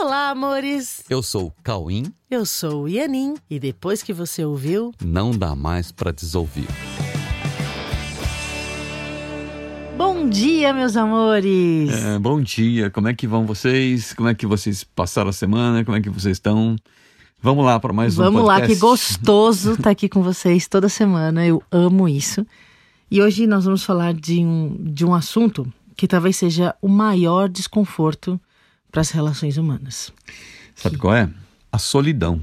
Olá, amores! Eu sou o Cauim. Eu sou o Ianin e depois que você ouviu, Não dá mais pra desouvir. bom dia, meus amores! É, bom dia, como é que vão vocês? Como é que vocês passaram a semana? Como é que vocês estão? Vamos lá para mais um Vamos lá, podcast. que gostoso estar aqui com vocês toda semana. Eu amo isso. E hoje nós vamos falar de um, de um assunto que talvez seja o maior desconforto para as relações humanas: Sabe qual é? A solidão.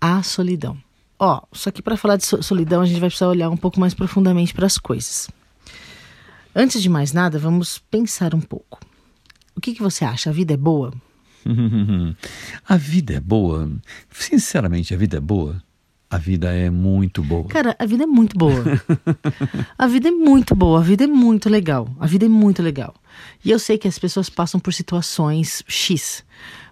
a solidão. Ó, só que para falar de so- solidão, a gente vai precisar olhar um pouco mais profundamente para as coisas. Antes de mais nada, vamos pensar um pouco. O que, que você acha? A vida é boa? a vida é boa. Sinceramente, a vida é boa. A vida é muito boa. Cara, a vida é muito boa. a vida é muito boa, a vida é muito legal. A vida é muito legal. E eu sei que as pessoas passam por situações X,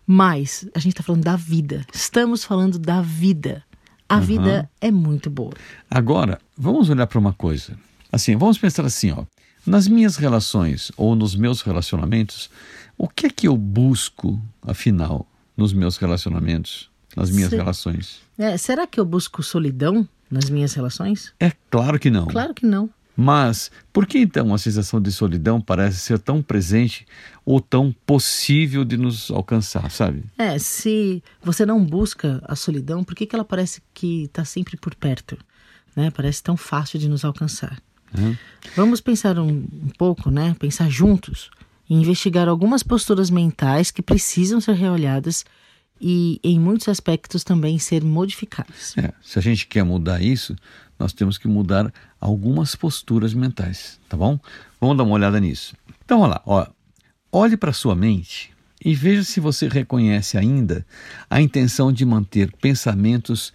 mas a gente tá falando da vida. Estamos falando da vida. A vida é muito boa. Agora, vamos olhar para uma coisa. Assim, vamos pensar assim, ó. Nas minhas relações ou nos meus relacionamentos, o que é que eu busco, afinal, nos meus relacionamentos, nas minhas Sim. relações? É, será que eu busco solidão nas minhas relações? É claro que não. Claro que não. Mas por que então a sensação de solidão parece ser tão presente ou tão possível de nos alcançar, sabe? É, se você não busca a solidão, por que, que ela parece que está sempre por perto? Né? Parece tão fácil de nos alcançar. Uhum. Vamos pensar um, um pouco, né? Pensar juntos e investigar algumas posturas mentais que precisam ser reolhadas e, em muitos aspectos, também ser modificadas. É, se a gente quer mudar isso, nós temos que mudar algumas posturas mentais, tá bom? Vamos dar uma olhada nisso. Então, olha lá, ó, olhe para sua mente e veja se você reconhece ainda a intenção de manter pensamentos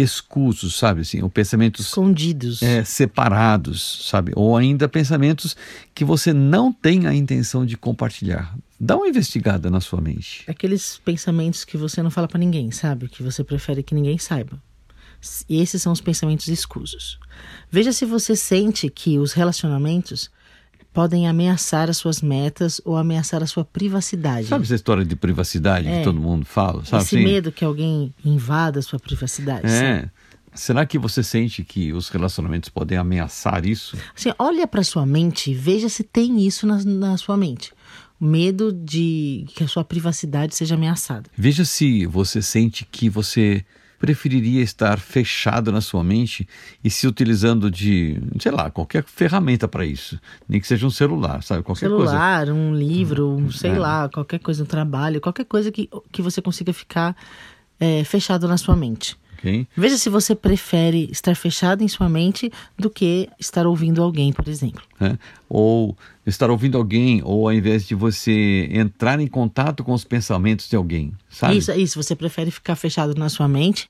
escusos, sabe assim, ou pensamentos Escondidos. é, separados, sabe? Ou ainda pensamentos que você não tem a intenção de compartilhar. Dá uma investigada na sua mente. Aqueles pensamentos que você não fala pra ninguém, sabe? Que você prefere que ninguém saiba. E esses são os pensamentos escusos. Veja se você sente que os relacionamentos podem ameaçar as suas metas ou ameaçar a sua privacidade. Sabe essa história de privacidade É. que todo mundo fala? Sabe Esse assim? medo que alguém invada a sua privacidade. É. Será que você sente que os relacionamentos podem ameaçar isso? Assim, olha para sua mente e veja se tem isso na, na sua mente. O medo de que a sua privacidade seja ameaçada. Veja se você sente que você preferiria estar fechado na sua mente e se utilizando de, sei lá, qualquer ferramenta para isso. Nem que seja um celular, sabe? Qualquer coisa. celular, um livro, um, sei É. lá, qualquer coisa, um trabalho, qualquer coisa que, que você consiga ficar é, fechado na sua mente. Ok? Veja se você prefere estar fechado em sua mente do que estar ouvindo alguém, por exemplo. né? Ou estar ouvindo alguém, ou ao invés de você entrar em contato com os pensamentos de alguém, sabe? Isso, isso. Você prefere ficar fechado na sua mente,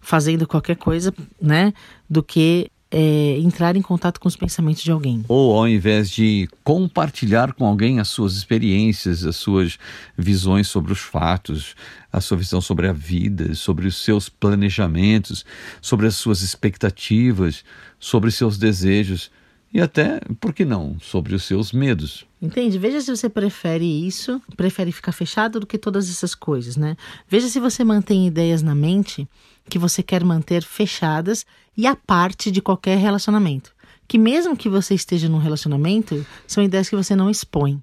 fazendo qualquer coisa, né? Do que é, entrar em contato com os pensamentos de alguém. Ou ao invés de compartilhar com alguém as suas experiências, as suas visões sobre os fatos, a sua visão sobre a vida, sobre os seus planejamentos, sobre as suas expectativas, sobre os seus desejos e até, por que não, sobre os seus medos. Entende? Veja se você prefere isso, prefere ficar fechado do que todas essas coisas, né? Veja se você mantém ideias na mente que você quer manter fechadas e à parte de qualquer relacionamento. Que mesmo que você esteja num relacionamento, são ideias que você não expõe.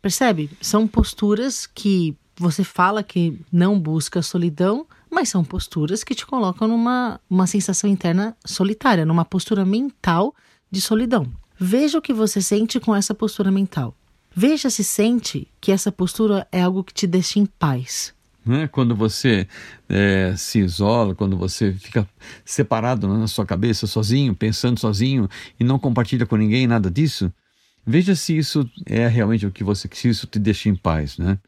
Percebe? São posturas que você fala que não busca solidão, mas são posturas que te colocam numa uma sensação interna solitária, numa postura mental de solidão. Veja o que você sente com essa postura mental. Veja se sente que essa postura é algo que te deixa em paz. Né? Quando você eh, se isola, quando você fica separado né, na sua cabeça, sozinho, pensando sozinho e não compartilha com ninguém nada disso, veja se isso é realmente o que você, se isso te deixa em paz, né?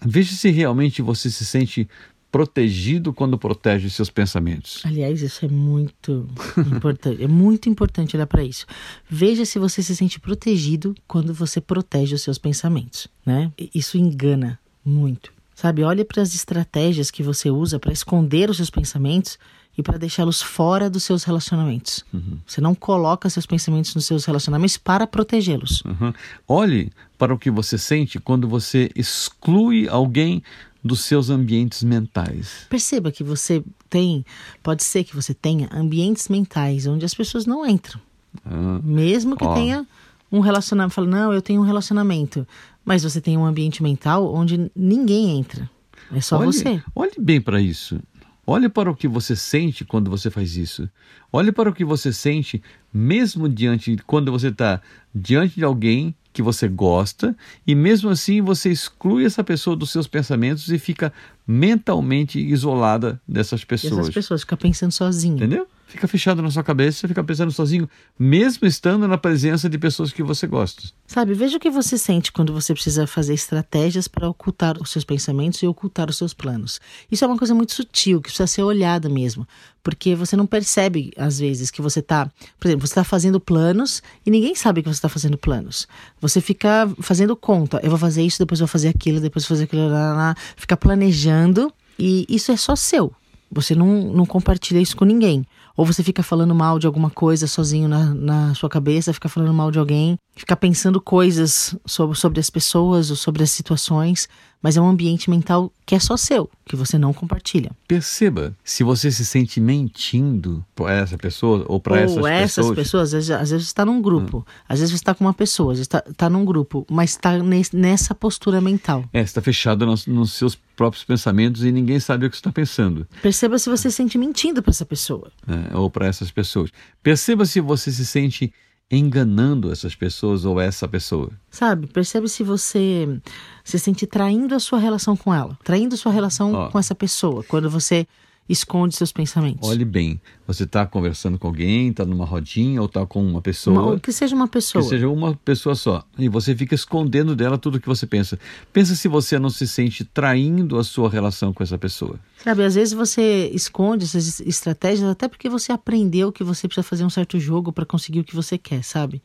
Veja se realmente você se sente protegido quando protege seus pensamentos. Aliás, isso é muito importante. É muito importante olhar para isso. Veja se você se sente protegido quando você protege os seus pensamentos, né? Isso engana muito. Sabe, olhe para as estratégias que você usa para esconder os seus pensamentos e para deixá-los fora dos seus relacionamentos. Você não coloca seus pensamentos nos seus relacionamentos para protegê-los. Uhum. Olhe para o que você sente quando você exclui alguém dos seus ambientes mentais. Perceba que você tem, pode ser que você tenha ambientes mentais onde as pessoas não entram. Ah, Mesmo que Ó. tenha um relacionamento, fala, não, eu tenho um relacionamento, mas você tem um ambiente mental onde ninguém entra. É só olhe, você. Olhe bem para isso. Olhe para o que você sente quando você faz isso. Olhe para o que você sente mesmo diante quando você está diante de alguém que você gosta e mesmo assim você exclui essa pessoa dos seus pensamentos e fica mentalmente isolada dessas pessoas. essas pessoas ficam pensando sozinho. Entendeu? Fica fechado na sua cabeça, fica pensando sozinho, mesmo estando na presença de pessoas que você gosta. Sabe, veja o que você sente quando você precisa fazer estratégias para ocultar os seus pensamentos e ocultar os seus planos. Isso é uma coisa muito sutil, que precisa ser olhada mesmo. Porque você não percebe, às vezes, que você está. Por exemplo, você está fazendo planos e ninguém sabe que você está fazendo planos. Você fica fazendo conta. Eu vou fazer isso, depois vou fazer aquilo, depois vou fazer aquilo, lá, lá, lá. fica planejando e isso é só seu. Você não, não compartilha isso com ninguém. Ou você fica falando mal de alguma coisa sozinho na, na sua cabeça, fica falando mal de alguém, fica pensando coisas sobre, sobre as pessoas ou sobre as situações, mas é um ambiente mental que é só seu, que você não compartilha. Perceba se você se sente mentindo para essa pessoa ou para essas ou essas pessoas. pessoas, às vezes, às vezes você está num grupo, às vezes você está com uma pessoa, às vezes está tá num grupo, mas está nessa postura mental. É, está fechado nos, nos seus próprios pensamentos e ninguém sabe o que você está pensando, Perceba se você se sente mentindo para essa pessoa. né, ou para essas pessoas. Perceba se você se sente enganando essas pessoas ou essa pessoa. Sabe? Percebe se você se sente traindo a sua relação com ela, traindo a sua relação Ó. com essa pessoa, quando você esconde seus pensamentos. Olhe bem, você está conversando com alguém, está numa rodinha ou está com uma pessoa. Uma- que seja uma pessoa. Que seja uma pessoa só. E você fica escondendo dela tudo o que você pensa. Pensa se você não se sente traindo a sua relação com essa pessoa. Sabe, às vezes você esconde essas estratégias até porque você aprendeu que você precisa fazer um certo jogo para conseguir o que você quer, sabe?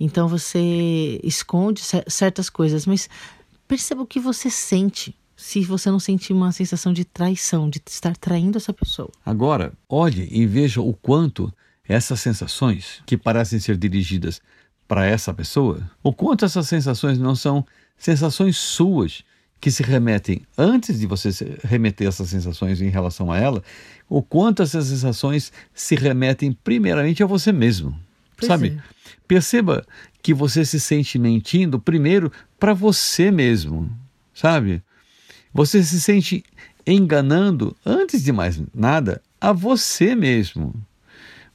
Então você esconde cer- certas coisas, mas perceba o que você sente. Se você não sentir uma sensação de traição, de estar traindo essa pessoa. Agora, olhe e veja o quanto essas sensações que parecem ser dirigidas para essa pessoa, o quanto essas sensações não são sensações suas que se remetem antes de você remeter essas sensações em relação a ela, o quanto essas sensações se remetem primeiramente a você mesmo. Pois Sabe? é. Perceba que você se sente mentindo primeiro para você mesmo, sabe? Você se sente enganando, antes de mais nada, a você mesmo.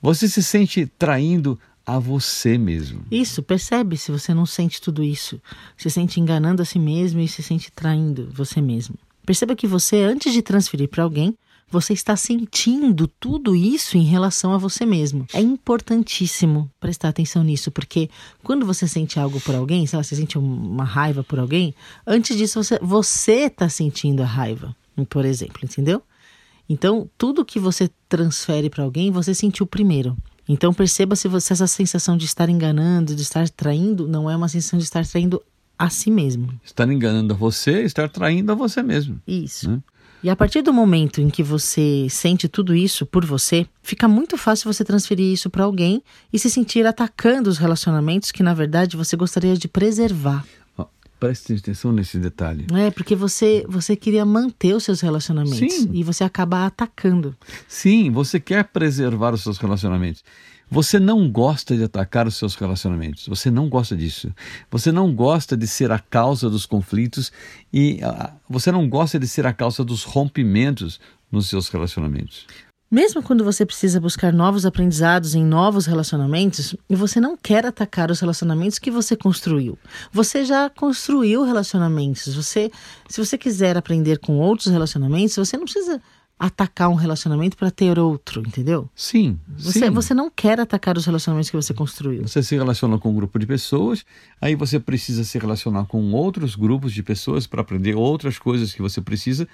Você se sente traindo a você mesmo. Isso, percebe se você não sente tudo isso. Se sente enganando a si mesmo e se sente traindo você mesmo. Perceba que você, antes de transferir para alguém, você está sentindo tudo isso em relação a você mesmo. É importantíssimo prestar atenção nisso, porque quando você sente algo por alguém, sei lá, você sente uma raiva por alguém, antes disso você você está sentindo a raiva, por exemplo, entendeu? Então, tudo que você transfere para alguém, você sentiu primeiro. Então, perceba se você essa sensação de estar enganando, de estar traindo, não é uma sensação de estar traindo a si mesmo. Estar enganando a você, estar traindo a você mesmo. Isso. Né? E a partir do momento em que você sente tudo isso por você, fica muito fácil você transferir isso para alguém e se sentir atacando os relacionamentos que, na verdade, você gostaria de preservar. Ó, preste atenção nesse detalhe. É, porque você, você queria manter os seus relacionamentos Sim. e você acaba atacando. Sim, você quer preservar os seus relacionamentos. Você não gosta de atacar os seus relacionamentos. Você não gosta disso. Você não gosta de ser a causa dos conflitos e ah, você não gosta de ser a causa dos rompimentos nos seus relacionamentos. Mesmo quando você precisa buscar novos aprendizados em novos relacionamentos, e você não quer atacar os relacionamentos que você construiu. Você já construiu relacionamentos. Você, se você quiser aprender com outros relacionamentos, você não precisa atacar um relacionamento para ter outro, entendeu? Sim, Você, sim. você não quer atacar os relacionamentos que você construiu. Você se relaciona com um grupo de pessoas, aí você precisa se relacionar com outros grupos de pessoas para aprender outras coisas que você precisa,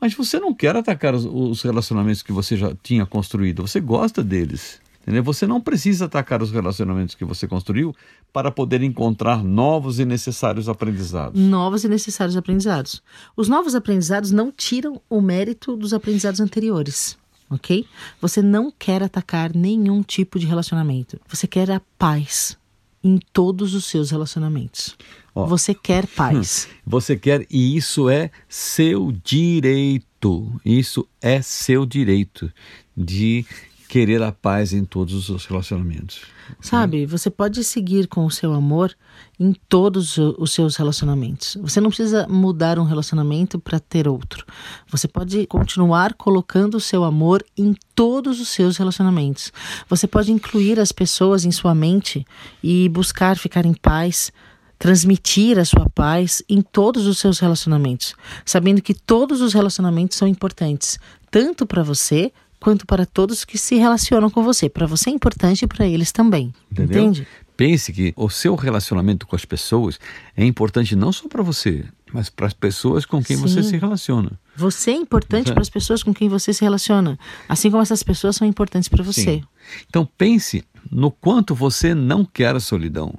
mas você não quer atacar os, os relacionamentos que você já tinha construído, você gosta deles. Entendeu? Você não precisa atacar os relacionamentos que você construiu para poder encontrar novos e necessários aprendizados. Novos e necessários aprendizados. Os novos aprendizados não tiram o mérito dos aprendizados anteriores. Ok? Você não quer atacar nenhum tipo de relacionamento. Você quer a paz. em todos os seus relacionamentos. Ó. Você quer paz. Você quer, e isso é seu direito. Isso é seu direito de querer a paz em todos os seus relacionamentos. Sabe, você pode seguir com o seu amor em todos os seus relacionamentos. Você não precisa mudar um relacionamento para ter outro. Você pode continuar colocando o seu amor em todos os seus relacionamentos. Você pode incluir as pessoas em sua mente e buscar ficar em paz. Transmitir a sua paz em todos os seus relacionamentos, sabendo que todos os relacionamentos são importantes, tanto para você quanto para todos que se relacionam com você. Para você é importante e para eles também. Entendeu? Entende? Pense que o seu relacionamento com as pessoas é importante não só para você, mas para as pessoas com quem você Sim. se relaciona. Você é importante para as pessoas com quem você se relaciona, assim como essas pessoas são importantes para você. Sim. Então pense no quanto você não quer a solidão.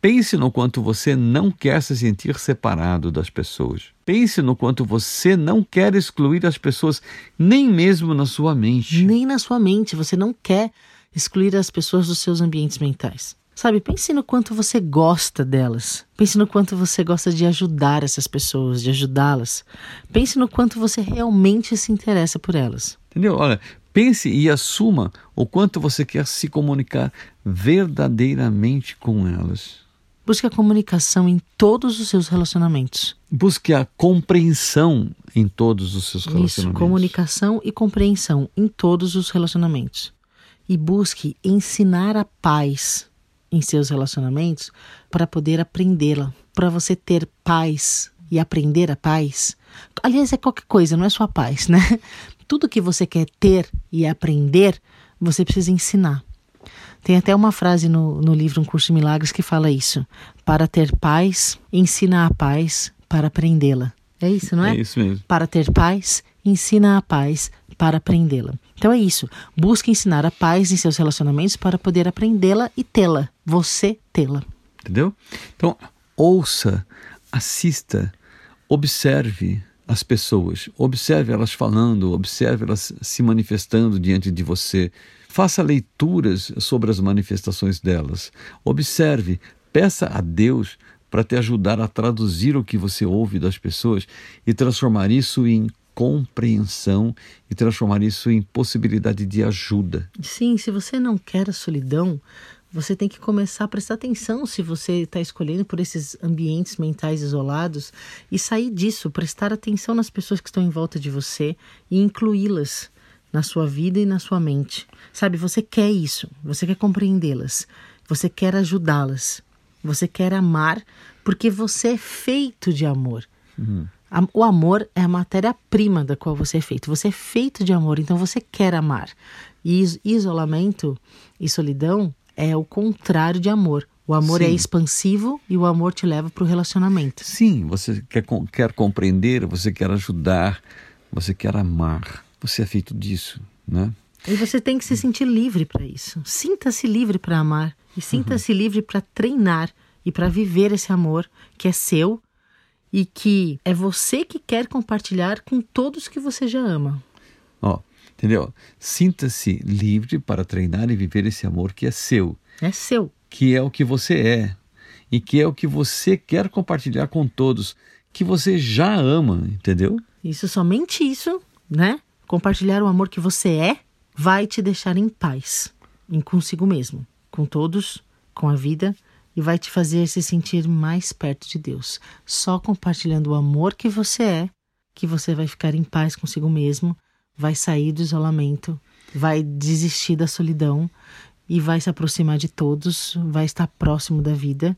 Pense no quanto você não quer se sentir separado das pessoas. Pense no quanto você não quer excluir as pessoas, nem mesmo na sua mente. Nem na sua mente, você não quer excluir as pessoas dos seus ambientes mentais. Sabe, pense no quanto você gosta delas. Pense no quanto você gosta de ajudar essas pessoas, de ajudá-las. Pense no quanto você realmente se interessa por elas. Entendeu? Olha, pense e assuma o quanto você quer se comunicar verdadeiramente com elas. Busque a comunicação em todos os seus relacionamentos. Busque a compreensão em todos os seus Isso, relacionamentos. comunicação e compreensão em todos os relacionamentos. E busque ensinar a paz em seus relacionamentos para poder aprendê-la. Para você ter paz e aprender a paz. Aliás, é qualquer coisa, não é só a paz, né? Tudo que você quer ter e aprender, você precisa ensinar. Tem até uma frase no, no livro Um Curso de Milagres que fala isso. Para ter paz, ensina a paz para aprendê-la. É isso, não é? É isso mesmo. Para ter paz, ensina a paz para aprendê-la. Então é isso. Busque ensinar a paz em seus relacionamentos para poder aprendê-la e tê-la. Você tê-la. Entendeu? Então, ouça, assista, observe as pessoas, observe elas falando, observe elas se manifestando diante de você. Faça leituras sobre as manifestações delas. Observe, peça a Deus para te ajudar a traduzir o que você ouve das pessoas e transformar isso em compreensão e transformar isso em possibilidade de ajuda. Sim, se você não quer a solidão, você tem que começar a prestar atenção se você está escolhendo por esses ambientes mentais isolados e sair disso, prestar atenção nas pessoas que estão em volta de você e incluí-las na sua vida e na sua mente. Sabe, você quer isso, você quer compreendê-las, você quer ajudá-las, você quer amar, porque você é feito de amor. A- O amor é a matéria-prima da qual você é feito. Você é feito de amor, então você quer amar. E is- isolamento e solidão é o contrário de amor. O amor é Sim. expansivo e o amor te leva para o relacionamento. Sim, você quer, quer compreender, você quer ajudar, você quer amar. Você é feito disso, né? E você tem que se sentir livre para isso. Sinta-se livre para amar e sinta-se livre para treinar e para viver esse amor que é seu e que é você que quer compartilhar com todos que você já ama. Entendeu? Sinta-se livre para treinar e viver esse amor que é seu, É seu. que é o que você é e que é o que você quer compartilhar com todos, que você já ama, entendeu? Isso, somente isso, né? Compartilhar o amor que você é vai te deixar em paz, em consigo mesmo, com todos, com a vida e vai te fazer se sentir mais perto de Deus. Só compartilhando o amor que você é, que você vai ficar em paz consigo mesmo, vai sair do isolamento, vai desistir da solidão e vai se aproximar de todos, vai estar próximo da vida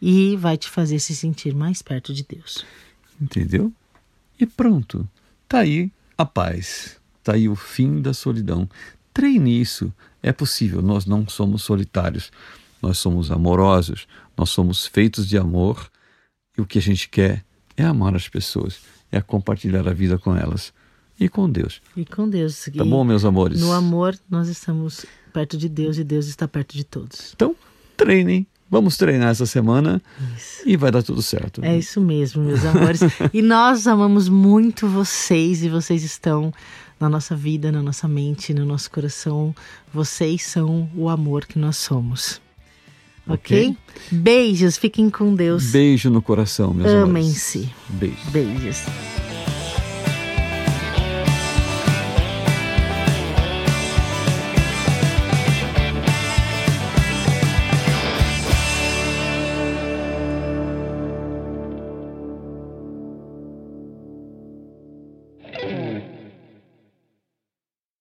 e vai te fazer se sentir mais perto de Deus. Entendeu? E pronto. Tá aí a paz. Tá aí o fim da solidão. Treine isso. É possível. Nós não somos solitários. Nós somos amorosos. Nós somos feitos de amor. E o que a gente quer é amar as pessoas. É compartilhar a vida com elas. E com Deus. E com Deus. Tá bom, meus amores? No amor, nós estamos perto de Deus e Deus está perto de todos. Então, treinem. Vamos treinar essa semana Isso. e vai dar tudo certo. É isso mesmo, meus amores. e nós amamos muito vocês e vocês estão na nossa vida, na nossa mente, no nosso coração. Vocês são o amor que nós somos. ok? Beijos, fiquem com Deus. Beijo no coração, meus amores. Amem-se. Beijo. Beijos.